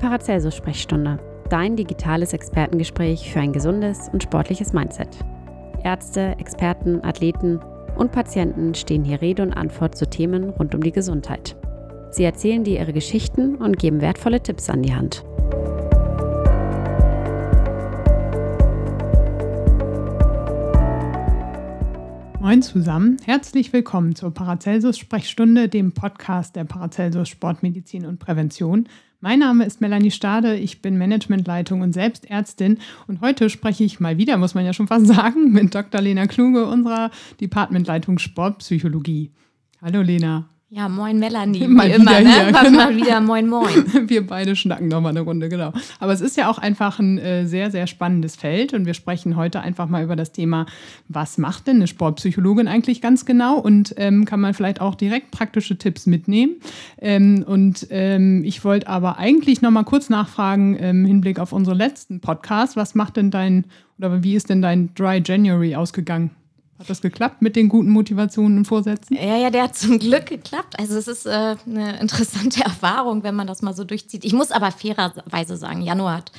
Paracelsus-Sprechstunde, dein digitales Expertengespräch für ein gesundes und sportliches Mindset. Ärzte, Experten, Athleten und Patienten stehen hier Rede und Antwort zu Themen rund um die Gesundheit. Sie erzählen dir ihre Geschichten und geben wertvolle Tipps an die Hand. Moin zusammen, herzlich willkommen zur Paracelsus-Sprechstunde, dem Podcast der Paracelsus Sportmedizin und Prävention. Mein Name ist Melanie Stade, ich bin Managementleitung und Selbstärztin und heute spreche ich mal wieder, muss man ja schon fast sagen, mit Dr. Lena Kluge, unserer Departmentleitung Sportpsychologie. Hallo Lena. Ja, moin Melanie, mal wie immer, ne? Genau. Mal wieder moin moin. Wir beide schnacken nochmal eine Runde, genau. Aber es ist ja auch einfach ein äh, sehr, sehr spannendes Feld und wir sprechen heute einfach mal über das Thema, was macht denn eine Sportpsychologin eigentlich ganz genau und ähm, kann man vielleicht auch direkt praktische Tipps mitnehmen. Ähm, und ähm, ich wollte aber eigentlich nochmal kurz nachfragen im Hinblick auf unseren letzten Podcast, was macht denn dein, oder wie ist denn dein Dry January ausgegangen? Hat das geklappt mit den guten Motivationen und Vorsätzen? Ja, ja, der hat zum Glück geklappt. Also es ist äh, eine interessante Erfahrung, wenn man das mal so durchzieht. Ich muss aber fairerweise sagen, Januar hat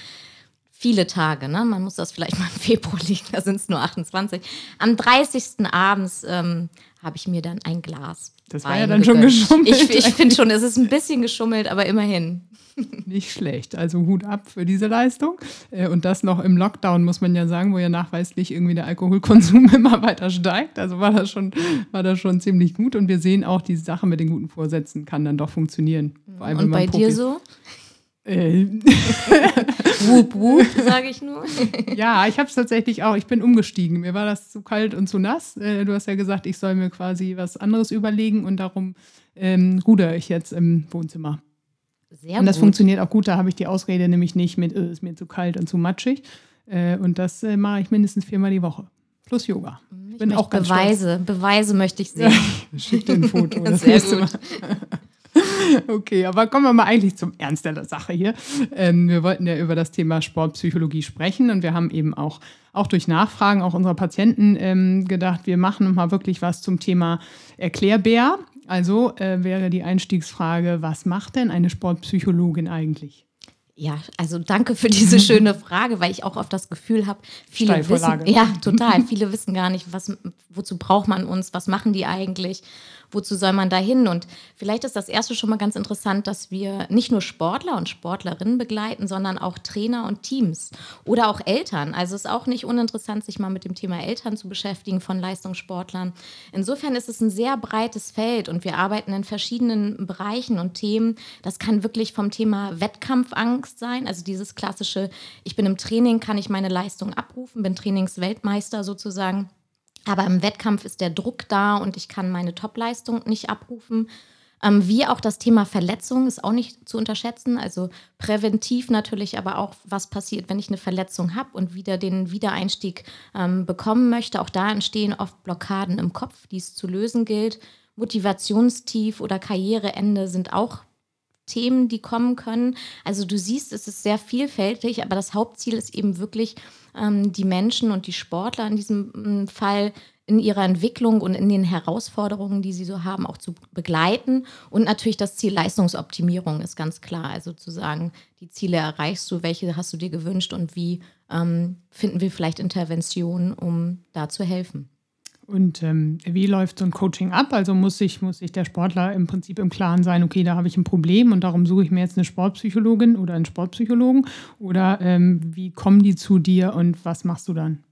viele Tage. Ne? Man muss das vielleicht mal im Februar liegen, da sind es nur 28. Am 30. abends ähm, habe ich mir dann ein Glas. Das war ja dann schon geschummelt. Ich, ich finde schon, es ist ein bisschen geschummelt, aber immerhin. Nicht schlecht. Also Hut ab für diese Leistung. Äh, und das noch im Lockdown, muss man ja sagen, wo ja nachweislich irgendwie der Alkoholkonsum immer weiter steigt. Also war das schon, war das schon ziemlich gut. Und wir sehen auch, die Sache mit den guten Vorsätzen kann dann doch funktionieren. Vor allem, und bei dir so? Wup, wup, sage ich nur. ja, ich habe es tatsächlich auch. Ich bin umgestiegen. Mir war das zu kalt und zu nass. Äh, du hast ja gesagt, ich soll mir quasi was anderes überlegen und darum ähm, ruder ich jetzt im Wohnzimmer. Sehr und das gut. funktioniert auch gut. Da habe ich die Ausrede nämlich nicht mit, es äh, ist mir zu kalt und zu matschig. Äh, und das äh, mache ich mindestens viermal die Woche. Plus Yoga. Ich bin auch ganz Beweise, stolz. Beweise möchte ich sehen. Schick dir ein Foto. das Sehr gut. Okay, aber kommen wir mal eigentlich zum Ernst der Sache hier. Ähm, wir wollten ja über das Thema Sportpsychologie sprechen und wir haben eben auch, auch durch Nachfragen auch unserer Patienten ähm, gedacht, wir machen mal wirklich was zum Thema Erklärbär. Also äh, wäre die Einstiegsfrage, was macht denn eine Sportpsychologin eigentlich? Ja, also danke für diese schöne Frage, weil ich auch oft das Gefühl habe, viele wissen, ja, total, viele wissen gar nicht, was, wozu braucht man uns, was machen die eigentlich wozu soll man da hin? Und vielleicht ist das erste schon mal ganz interessant, dass wir nicht nur Sportler und Sportlerinnen begleiten, sondern auch Trainer und Teams oder auch Eltern. Also es ist auch nicht uninteressant, sich mal mit dem Thema Eltern zu beschäftigen von Leistungssportlern. Insofern ist es ein sehr breites Feld und wir arbeiten in verschiedenen Bereichen und Themen. Das kann wirklich vom Thema Wettkampfangst sein, also dieses klassische, ich bin im Training, kann ich meine Leistung abrufen, bin Trainingsweltmeister sozusagen aber im Wettkampf ist der Druck da und ich kann meine Topleistung nicht abrufen. Ähm, wie auch das Thema Verletzung ist auch nicht zu unterschätzen. Also präventiv natürlich, aber auch, was passiert, wenn ich eine Verletzung habe und wieder den Wiedereinstieg ähm, bekommen möchte. Auch da entstehen oft Blockaden im Kopf, die es zu lösen gilt. Motivationstief oder Karriereende sind auch Themen, die kommen können. Also du siehst, es ist sehr vielfältig, aber das Hauptziel ist eben wirklich, ähm, die Menschen und die Sportler in diesem mm, Fall in ihrer Entwicklung und in den Herausforderungen, die sie so haben, auch zu begleiten. Und natürlich das Ziel Leistungsoptimierung ist ganz klar. Also zu sagen, die Ziele erreichst du, welche hast du dir gewünscht und wie ähm, finden wir vielleicht Interventionen, um da zu helfen. Und ähm, wie läuft so ein Coaching ab? Also muss sich, muss sich der Sportler im Prinzip im Klaren sein, okay, da habe ich ein Problem und darum suche ich mir jetzt eine Sportpsychologin oder einen Sportpsychologen? Oder ähm, wie kommen die zu dir und was machst du dann?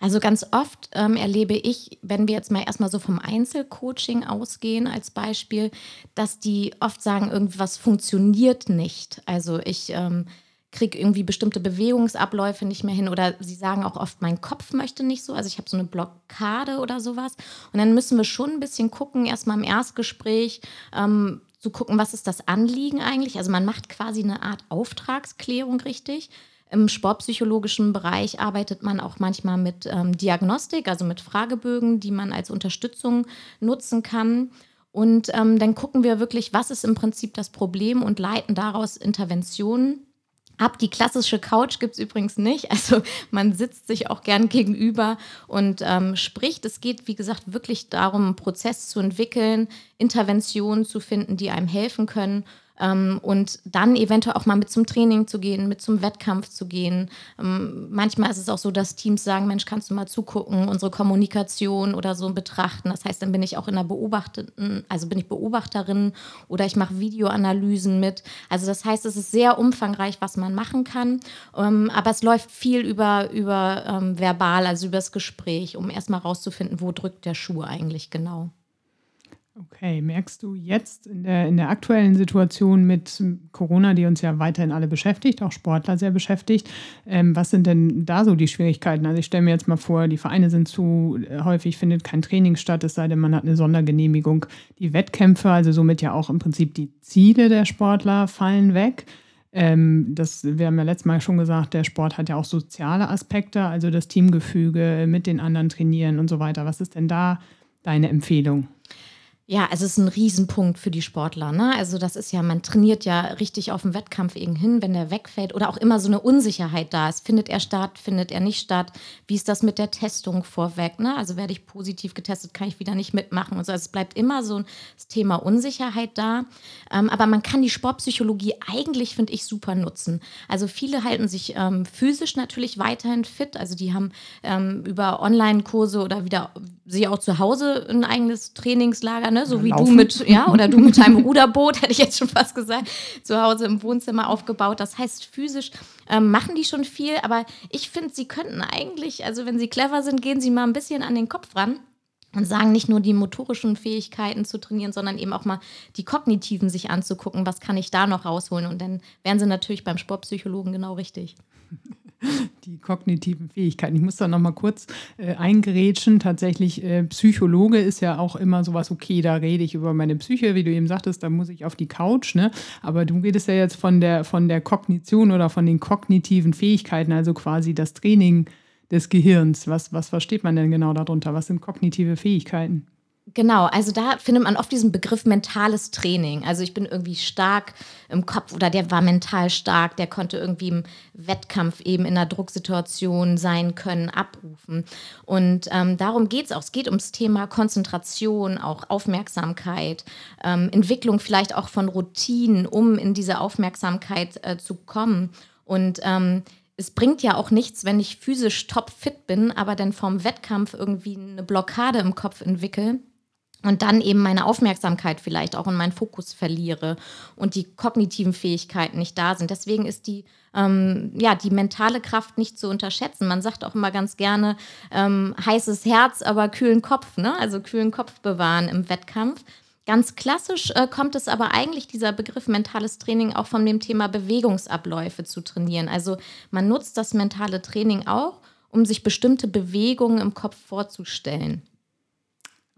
Also ganz oft ähm, erlebe ich, wenn wir jetzt mal erstmal so vom Einzelcoaching ausgehen als Beispiel, dass die oft sagen, irgendwas funktioniert nicht. Also ich ähm, kriege irgendwie bestimmte Bewegungsabläufe nicht mehr hin oder sie sagen auch oft, mein Kopf möchte nicht so, also ich habe so eine Blockade oder sowas. Und dann müssen wir schon ein bisschen gucken, erstmal im Erstgespräch, ähm, zu gucken, was ist das Anliegen eigentlich. Also man macht quasi eine Art Auftragsklärung richtig. Im sportpsychologischen Bereich arbeitet man auch manchmal mit ähm, Diagnostik, also mit Fragebögen, die man als Unterstützung nutzen kann. Und ähm, dann gucken wir wirklich, was ist im Prinzip das Problem und leiten daraus Interventionen ab. Die klassische Couch gibt es übrigens nicht. Also man sitzt sich auch gern gegenüber und ähm, spricht. Es geht, wie gesagt, wirklich darum, einen Prozess zu entwickeln, Interventionen zu finden, die einem helfen können. Ähm, und dann eventuell auch mal mit zum Training zu gehen, mit zum Wettkampf zu gehen. Ähm, manchmal ist es auch so, dass Teams sagen, Mensch, kannst du mal zugucken, unsere Kommunikation oder so betrachten. Das heißt, dann bin ich auch in der Beobachteten, also bin ich Beobachterin oder ich mache Videoanalysen mit. Also das heißt, es ist sehr umfangreich, was man machen kann. Ähm, aber es läuft viel über, über ähm, verbal, also über das Gespräch, um erstmal rauszufinden, wo drückt der Schuh eigentlich genau. Okay, merkst du jetzt in der, in der aktuellen Situation mit Corona, die uns ja weiterhin alle beschäftigt, auch Sportler sehr beschäftigt, ähm, was sind denn da so die Schwierigkeiten? Also ich stelle mir jetzt mal vor, die Vereine sind zu, äh, häufig findet kein Training statt, es sei denn, man hat eine Sondergenehmigung. Die Wettkämpfe, also somit ja auch im Prinzip die Ziele der Sportler fallen weg. Ähm, das, wir haben ja letztes Mal schon gesagt, der Sport hat ja auch soziale Aspekte, also das Teamgefüge mit den anderen trainieren und so weiter. Was ist denn da deine Empfehlung? Ja, also es ist ein Riesenpunkt für die Sportler. Ne? Also das ist ja, man trainiert ja richtig auf dem Wettkampf hin, wenn der wegfällt oder auch immer so eine Unsicherheit da ist. Findet er statt, findet er nicht statt? Wie ist das mit der Testung vorweg? Ne? Also werde ich positiv getestet, kann ich wieder nicht mitmachen. Und so. Also es bleibt immer so das Thema Unsicherheit da. Ähm, aber man kann die Sportpsychologie eigentlich, finde ich, super nutzen. Also viele halten sich ähm, physisch natürlich weiterhin fit. Also die haben ähm, über Online-Kurse oder wieder sie auch zu Hause ein eigenes Trainingslager, ne? So wie Laufen. du mit, ja, oder du mit deinem Ruderboot, hätte ich jetzt schon fast gesagt, zu Hause im Wohnzimmer aufgebaut. Das heißt, physisch ähm, machen die schon viel, aber ich finde, sie könnten eigentlich, also wenn sie clever sind, gehen sie mal ein bisschen an den Kopf ran und sagen nicht nur die motorischen Fähigkeiten zu trainieren, sondern eben auch mal die kognitiven sich anzugucken, was kann ich da noch rausholen und dann wären sie natürlich beim Sportpsychologen genau richtig. die kognitiven Fähigkeiten. Ich muss da noch mal kurz äh, eingerätschen. Tatsächlich, äh, Psychologe ist ja auch immer sowas, okay, da rede ich über meine Psyche, wie du eben sagtest, da muss ich auf die Couch, ne? Aber du redest ja jetzt von der, von der Kognition oder von den kognitiven Fähigkeiten, also quasi das Training des Gehirns. Was, was versteht man denn genau darunter? Was sind kognitive Fähigkeiten? Genau, also da findet man oft diesen Begriff mentales Training. Also ich bin irgendwie stark im Kopf oder der war mental stark, der konnte irgendwie im Wettkampf eben in einer Drucksituation sein können, abrufen. Und ähm, darum geht es auch. Es geht ums Thema Konzentration, auch Aufmerksamkeit, ähm, Entwicklung vielleicht auch von Routinen, um in diese Aufmerksamkeit äh, zu kommen. Und ähm, es bringt ja auch nichts, wenn ich physisch topfit bin, aber dann vom Wettkampf irgendwie eine Blockade im Kopf entwickle und dann eben meine Aufmerksamkeit vielleicht auch und meinen Fokus verliere und die kognitiven Fähigkeiten nicht da sind. Deswegen ist die, ähm, ja, die mentale Kraft nicht zu unterschätzen. Man sagt auch immer ganz gerne ähm, heißes Herz, aber kühlen Kopf, ne? also kühlen Kopf bewahren im Wettkampf. Ganz klassisch äh, kommt es aber eigentlich dieser Begriff mentales Training auch von dem Thema Bewegungsabläufe zu trainieren. Also man nutzt das mentale Training auch, um sich bestimmte Bewegungen im Kopf vorzustellen.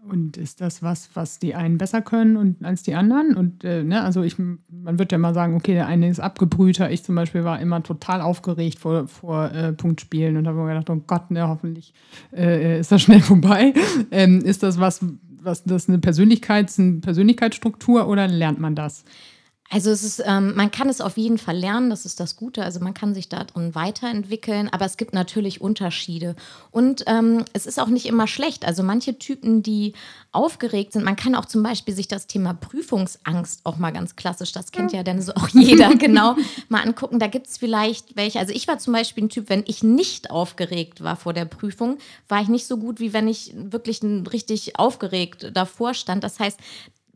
Und ist das was, was die einen besser können und, als die anderen? Und äh, ne, also ich, man wird ja mal sagen, okay, der eine ist abgebrühter. Ich zum Beispiel war immer total aufgeregt vor, vor äh, Punktspielen und habe mir gedacht, oh Gott, ne, hoffentlich äh, ist das schnell vorbei. Ähm, ist das was, was das eine Persönlichkeits, eine Persönlichkeitsstruktur oder lernt man das? Also es ist, ähm, man kann es auf jeden Fall lernen, das ist das Gute. Also man kann sich darin weiterentwickeln, aber es gibt natürlich Unterschiede. Und ähm, es ist auch nicht immer schlecht. Also manche Typen, die aufgeregt sind, man kann auch zum Beispiel sich das Thema Prüfungsangst auch mal ganz klassisch, das kennt ja dann so auch jeder genau, mal angucken. Da gibt es vielleicht welche. Also ich war zum Beispiel ein Typ, wenn ich nicht aufgeregt war vor der Prüfung, war ich nicht so gut, wie wenn ich wirklich richtig aufgeregt davor stand. Das heißt,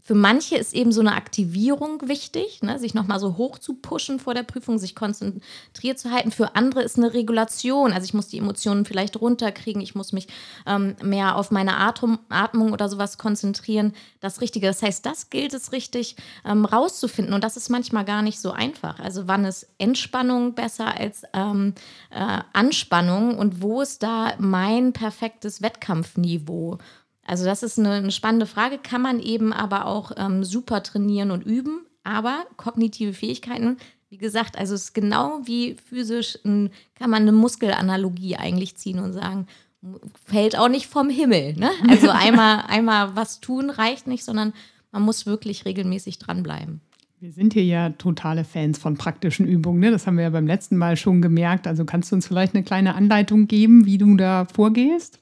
für manche ist eben so eine Aktivierung wichtig, ne? sich nochmal so hoch zu pushen vor der Prüfung, sich konzentriert zu halten. Für andere ist eine Regulation. Also ich muss die Emotionen vielleicht runterkriegen, ich muss mich ähm, mehr auf meine Atem Atmung oder sowas konzentrieren. Das Richtige. Das heißt, das gilt es richtig ähm, rauszufinden. Und das ist manchmal gar nicht so einfach. Also wann ist Entspannung besser als ähm, äh, Anspannung und wo ist da mein perfektes Wettkampfniveau? Also das ist eine, eine spannende Frage, kann man eben aber auch ähm, super trainieren und üben. Aber kognitive Fähigkeiten, wie gesagt, also es ist genau wie physisch, ein, kann man eine Muskelanalogie eigentlich ziehen und sagen, fällt auch nicht vom Himmel. Ne? Also einmal, einmal was tun reicht nicht, sondern man muss wirklich regelmäßig dranbleiben. Wir sind hier ja totale Fans von praktischen Übungen. Ne? Das haben wir ja beim letzten Mal schon gemerkt. Also kannst du uns vielleicht eine kleine Anleitung geben, wie du da vorgehst?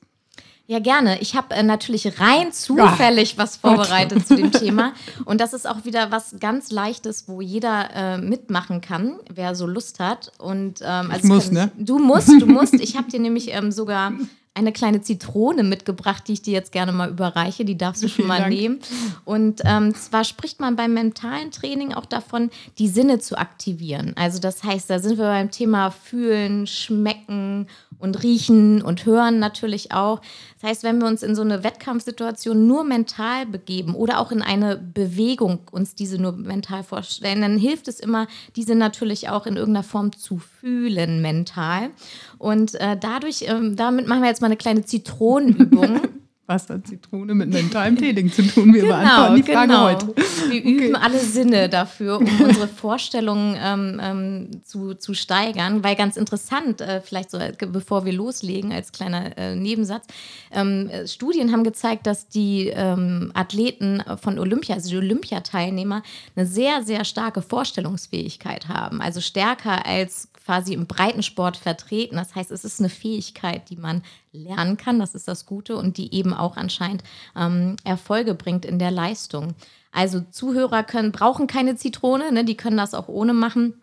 Ja, gerne. Ich habe äh, natürlich rein zufällig Ach, was vorbereitet Gott. zu dem Thema. Und das ist auch wieder was ganz Leichtes, wo jeder äh, mitmachen kann, wer so Lust hat. Und, ähm, also ich muss, ne? Du musst, du musst. Ich habe dir nämlich ähm, sogar eine kleine Zitrone mitgebracht, die ich dir jetzt gerne mal überreiche. Die darfst du schon mal Dank. nehmen. Und ähm, zwar spricht man beim mentalen Training auch davon, die Sinne zu aktivieren. Also das heißt, da sind wir beim Thema Fühlen, Schmecken und Riechen und Hören natürlich auch. Das heißt, wenn wir uns in so eine Wettkampfsituation nur mental begeben oder auch in eine Bewegung uns diese nur mental vorstellen, dann hilft es immer, diese natürlich auch in irgendeiner Form zu fühlen mental. Und äh, dadurch, ähm, damit machen wir jetzt mal eine kleine Zitronenübung. Was hat Zitrone mit mentalem Training zu tun? Wir genau, beantworten die Frage genau. heute. Wir okay. üben alle Sinne dafür, um unsere Vorstellungen ähm, ähm, zu, zu steigern. Weil ganz interessant, äh, vielleicht so, äh, bevor wir loslegen, als kleiner äh, Nebensatz, ähm, Studien haben gezeigt, dass die ähm, Athleten von Olympia, also die Olympiateilnehmer, eine sehr, sehr starke Vorstellungsfähigkeit haben. Also stärker als quasi im Breitensport vertreten. Das heißt, es ist eine Fähigkeit, die man lernen kann, das ist das Gute, und die eben auch anscheinend ähm, Erfolge bringt in der Leistung. Also Zuhörer können, brauchen keine Zitrone, ne? die können das auch ohne machen.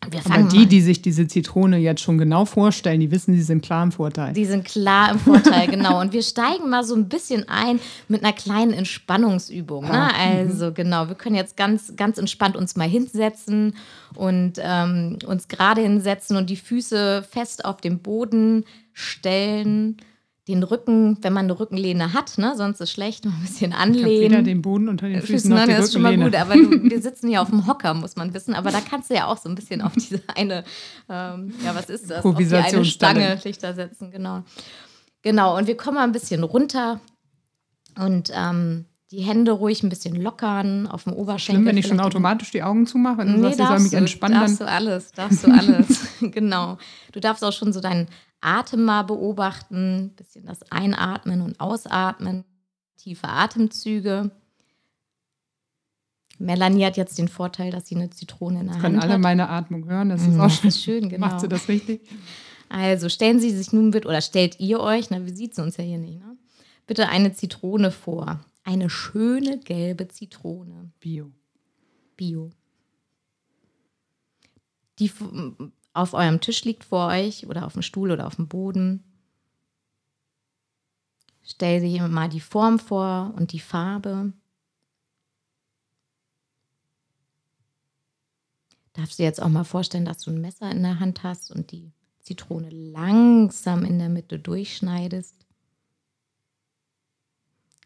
Aber die, die sich diese Zitrone jetzt schon genau vorstellen, die wissen, die sind klar im Vorteil. Die sind klar im Vorteil, genau. Und wir steigen mal so ein bisschen ein mit einer kleinen Entspannungsübung. Ne? Ah, mhm. Also genau, wir können jetzt ganz, ganz entspannt uns mal hinsetzen und ähm, uns gerade hinsetzen und die Füße fest auf dem Boden stellen den Rücken, wenn man eine Rückenlehne hat, ne, sonst ist schlecht, mal ein bisschen anlehnen. Ich den Boden unter den Füßen noch Nein, die das ist schon mal gut, aber du, wir sitzen hier auf dem Hocker, muss man wissen, aber da kannst du ja auch so ein bisschen auf diese eine, ähm, ja, was ist das, auf die eine Stange Lichter setzen, genau. Genau, und wir kommen mal ein bisschen runter und ähm, die Hände ruhig ein bisschen lockern auf dem Oberschenkel. Schlimm, wenn ich schon automatisch die Augen zumache und nee, sagst, soll mich entspannen. Darfst du alles, darfst du alles, genau. Du darfst auch schon so deinen Atem mal beobachten, ein bisschen das Einatmen und Ausatmen, tiefe Atemzüge. Melanie hat jetzt den Vorteil, dass sie eine Zitrone in der das Hand hat. Können alle meine Atmung hören, das ist mhm, auch schön. Ist schön genau. Macht sie das richtig? Also stellen Sie sich nun bitte, oder stellt ihr euch, na, wie sieht sie uns ja hier nicht, ne? bitte eine Zitrone vor. Eine schöne gelbe Zitrone. Bio. Bio. Die auf eurem Tisch liegt vor euch oder auf dem Stuhl oder auf dem Boden. Stell dir mal die Form vor und die Farbe. Darfst du dir jetzt auch mal vorstellen, dass du ein Messer in der Hand hast und die Zitrone langsam in der Mitte durchschneidest?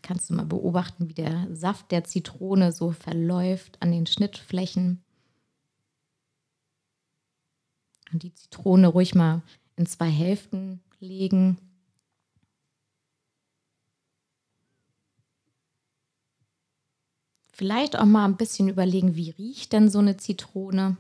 Kannst du mal beobachten, wie der Saft der Zitrone so verläuft an den Schnittflächen? Und die Zitrone ruhig mal in zwei Hälften legen. Vielleicht auch mal ein bisschen überlegen, wie riecht denn so eine Zitrone?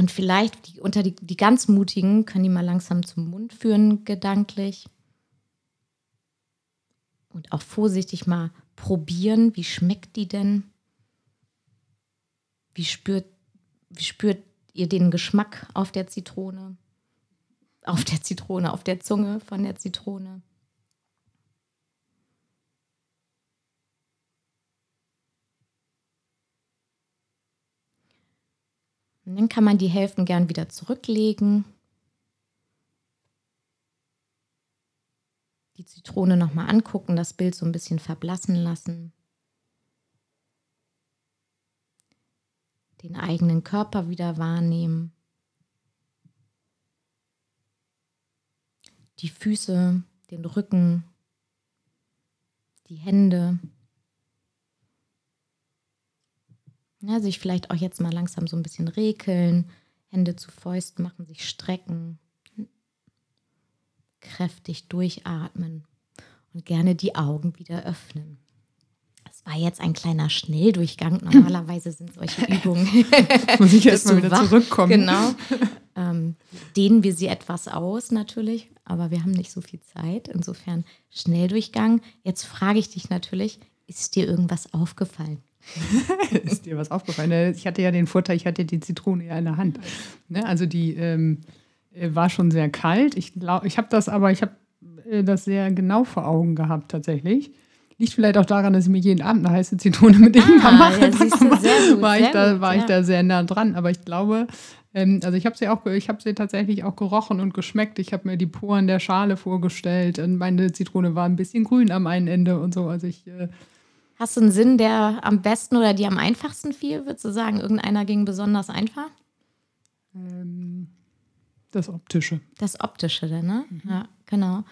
Und vielleicht die, unter die, die ganz Mutigen können die mal langsam zum Mund führen, gedanklich. Und auch vorsichtig mal probieren, wie schmeckt die denn? Wie spürt, wie spürt ihr den Geschmack auf der Zitrone? Auf der Zitrone, auf der Zunge von der Zitrone. Und dann kann man die Hälften gern wieder zurücklegen. Die Zitrone nochmal angucken, das Bild so ein bisschen verblassen lassen. den eigenen Körper wieder wahrnehmen. Die Füße, den Rücken, die Hände. Ja, sich vielleicht auch jetzt mal langsam so ein bisschen rekeln, Hände zu Fäusten machen, sich strecken, kräftig durchatmen und gerne die Augen wieder öffnen. Das war jetzt ein kleiner Schnelldurchgang. Normalerweise sind solche Übungen. Muss ich erst mal wieder wach. zurückkommen. Genau. Ähm, dehnen wir sie etwas aus, natürlich, aber wir haben nicht so viel Zeit. Insofern Schnelldurchgang. Jetzt frage ich dich natürlich: Ist dir irgendwas aufgefallen? ist dir was aufgefallen? Ich hatte ja den Vorteil, ich hatte die Zitrone ja in der Hand. Ne? Also die. Ähm äh, war schon sehr kalt. Ich ich habe das aber, ich habe äh, das sehr genau vor Augen gehabt tatsächlich. Liegt vielleicht auch daran, dass ich mir jeden Abend eine heiße Zitrone mit Ingwer ah, mache. Ja, sehr gut, war ich da, gut, war ja. ich da sehr nah dran. Aber ich glaube, ähm, also ich habe sie auch, ich habe sie tatsächlich auch gerochen und geschmeckt. Ich habe mir die Poren der Schale vorgestellt und meine Zitrone war ein bisschen grün am einen Ende und so. Also ich äh, Hast du einen Sinn, der am besten oder die am einfachsten fiel? Würdest du sagen, irgendeiner ging besonders einfach? Ähm, das Optische. Das Optische, ne? Mhm. Ja, genau.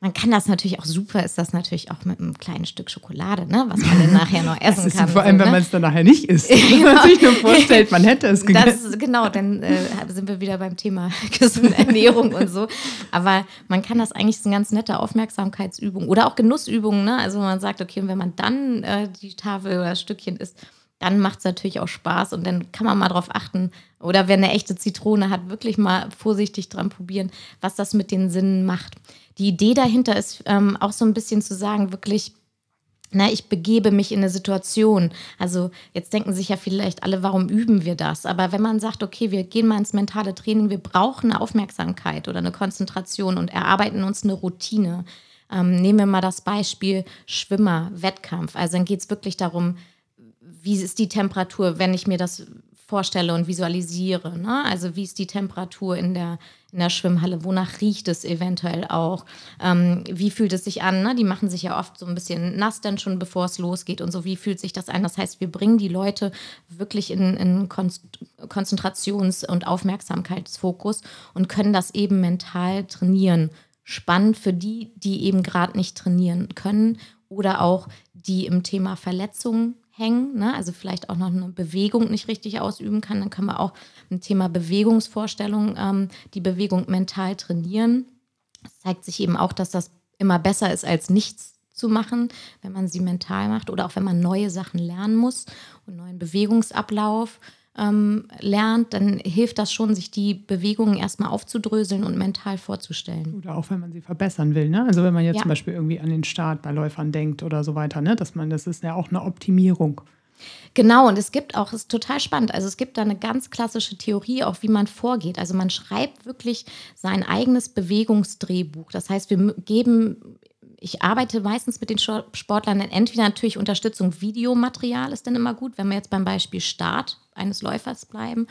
Man kann das natürlich auch super, ist das natürlich auch mit einem kleinen Stück Schokolade, ne? was man dann nachher noch essen das kann. Vor allem, so, wenn ne? man es dann nachher nicht isst. genau. Wenn man sich nur vorstellt, man hätte es gegessen. Das, genau, dann äh, sind wir wieder beim Thema gesunde Ernährung und so. Aber man kann das eigentlich so eine ganz nette Aufmerksamkeitsübung oder auch Genussübung. Ne? Also man sagt, okay, wenn man dann äh, die Tafel oder das Stückchen isst, dann macht es natürlich auch Spaß und dann kann man mal drauf achten. Oder wer eine echte Zitrone hat, wirklich mal vorsichtig dran probieren, was das mit den Sinnen macht die Idee dahinter ist ähm, auch so ein bisschen zu sagen, wirklich, na, ich begebe mich in eine Situation. Also jetzt denken sich ja vielleicht alle, warum üben wir das? Aber wenn man sagt, okay, wir gehen mal ins mentale Training, wir brauchen eine Aufmerksamkeit oder eine Konzentration und erarbeiten uns eine Routine. Ähm, nehmen wir mal das Beispiel Schwimmer, Wettkampf. Also dann geht es wirklich darum, wie ist die Temperatur, wenn ich mir das vorstelle und visualisiere. Ne? Also wie ist die Temperatur in der, in der Schwimmhalle? Wonach riecht es eventuell auch? Ähm, wie fühlt es sich an? Ne? Die machen sich ja oft so ein bisschen nass dann schon, bevor es losgeht und so. Wie fühlt sich das an? Das heißt, wir bringen die Leute wirklich in, in Konzentrations- und Aufmerksamkeitsfokus und können das eben mental trainieren. Spannend für die, die eben gerade nicht trainieren können oder auch die im Thema Verletzungen hängen, ne? also vielleicht auch noch eine Bewegung nicht richtig ausüben kann, dann kann man auch im Thema Bewegungsvorstellung ähm, die Bewegung mental trainieren. Es zeigt sich eben auch, dass das immer besser ist, als nichts zu machen, wenn man sie mental macht oder auch wenn man neue Sachen lernen muss und neuen Bewegungsablauf ähm, lernt, dann hilft das schon, sich die Bewegungen erstmal aufzudröseln und mental vorzustellen. Oder auch wenn man sie verbessern will. Ne? Also wenn man jetzt ja. zum Beispiel irgendwie an den Start bei Läufern denkt oder so weiter, ne? dass man, das ist ja auch eine Optimierung. Genau, und es gibt auch, es ist total spannend, also es gibt da eine ganz klassische Theorie, auch wie man vorgeht. Also man schreibt wirklich sein eigenes Bewegungsdrehbuch. Das heißt, wir geben ich arbeite meistens mit den Sportlern entweder natürlich Unterstützung, Videomaterial ist dann immer gut, wenn wir jetzt beim Beispiel Start eines Läufers bleiben,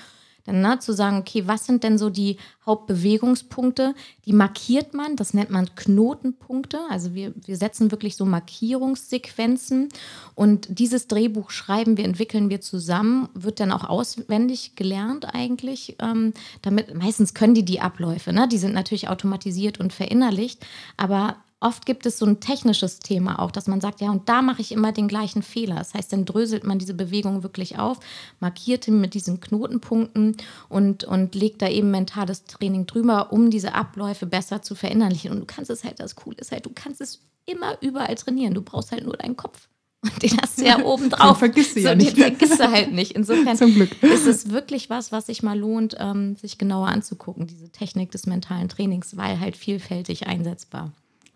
dann ne, zu sagen, okay, was sind denn so die Hauptbewegungspunkte? Die markiert man, das nennt man Knotenpunkte. Also wir, wir setzen wirklich so Markierungssequenzen und dieses Drehbuch schreiben wir, entwickeln wir zusammen, wird dann auch auswendig gelernt eigentlich. Ähm, damit meistens können die die Abläufe, ne? die sind natürlich automatisiert und verinnerlicht, aber oft gibt es so ein technisches Thema auch, dass man sagt, ja, und da mache ich immer den gleichen Fehler. Das heißt, dann dröselt man diese Bewegung wirklich auf, markiert ihn mit diesen Knotenpunkten und, und legt da eben mentales Training drüber, um diese Abläufe besser zu verinnerlichen. Und du kannst es halt, das Coole ist halt, du kannst es immer überall trainieren. Du brauchst halt nur deinen Kopf. Und den hast du ja oben drauf. vergisst du ja so, nicht. Den vergisst du halt nicht. Insofern ist es wirklich was, was sich mal lohnt, ähm, sich genauer anzugucken, diese Technik des mentalen Trainings, weil halt vielfältig einsetzbar.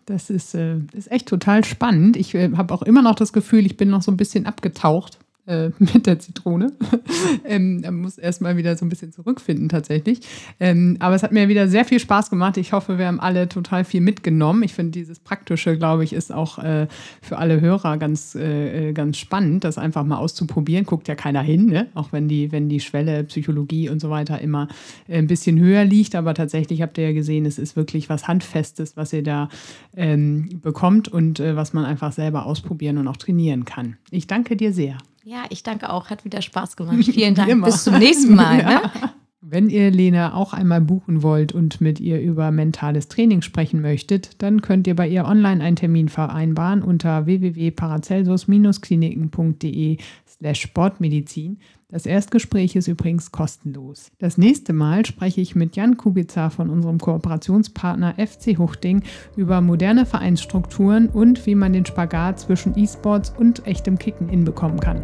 Das ist, äh, ist echt total spannend. Ich äh, habe auch immer noch das Gefühl, ich bin noch so ein bisschen abgetaucht äh, mit der Zitrone. ähm, muss erstmal wieder so ein bisschen zurückfinden tatsächlich. Ähm, aber es hat mir wieder sehr viel Spaß gemacht. Ich hoffe, wir haben alle total viel mitgenommen. Ich finde dieses Praktische, glaube ich, ist auch äh, für alle Hörer ganz, äh, äh, ganz spannend, das einfach mal auszuprobieren. Guckt ja keiner hin, ne? auch wenn die, wenn die Schwelle Psychologie und so weiter immer äh, ein bisschen höher liegt. Aber tatsächlich habt ihr ja gesehen, es ist wirklich was Handfestes, was ihr da ähm, bekommt und äh, was man einfach selber ausprobieren und auch trainieren kann. Ich danke dir sehr. Ja, ich danke auch. Hat wieder Spaß gemacht. Vielen Dank. Bis zum nächsten Mal. ne? Wenn ihr Lena auch einmal buchen wollt und mit ihr über mentales Training sprechen möchtet, dann könnt ihr bei ihr online einen Termin vereinbaren unter www.paracelsus-kliniken.de slash Sportmedizin. Das Erstgespräch ist übrigens kostenlos. Das nächste Mal spreche ich mit Jan Kubica von unserem Kooperationspartner FC Huchting über moderne Vereinsstrukturen und wie man den Spagat zwischen E-Sports und echtem Kicken hinbekommen kann.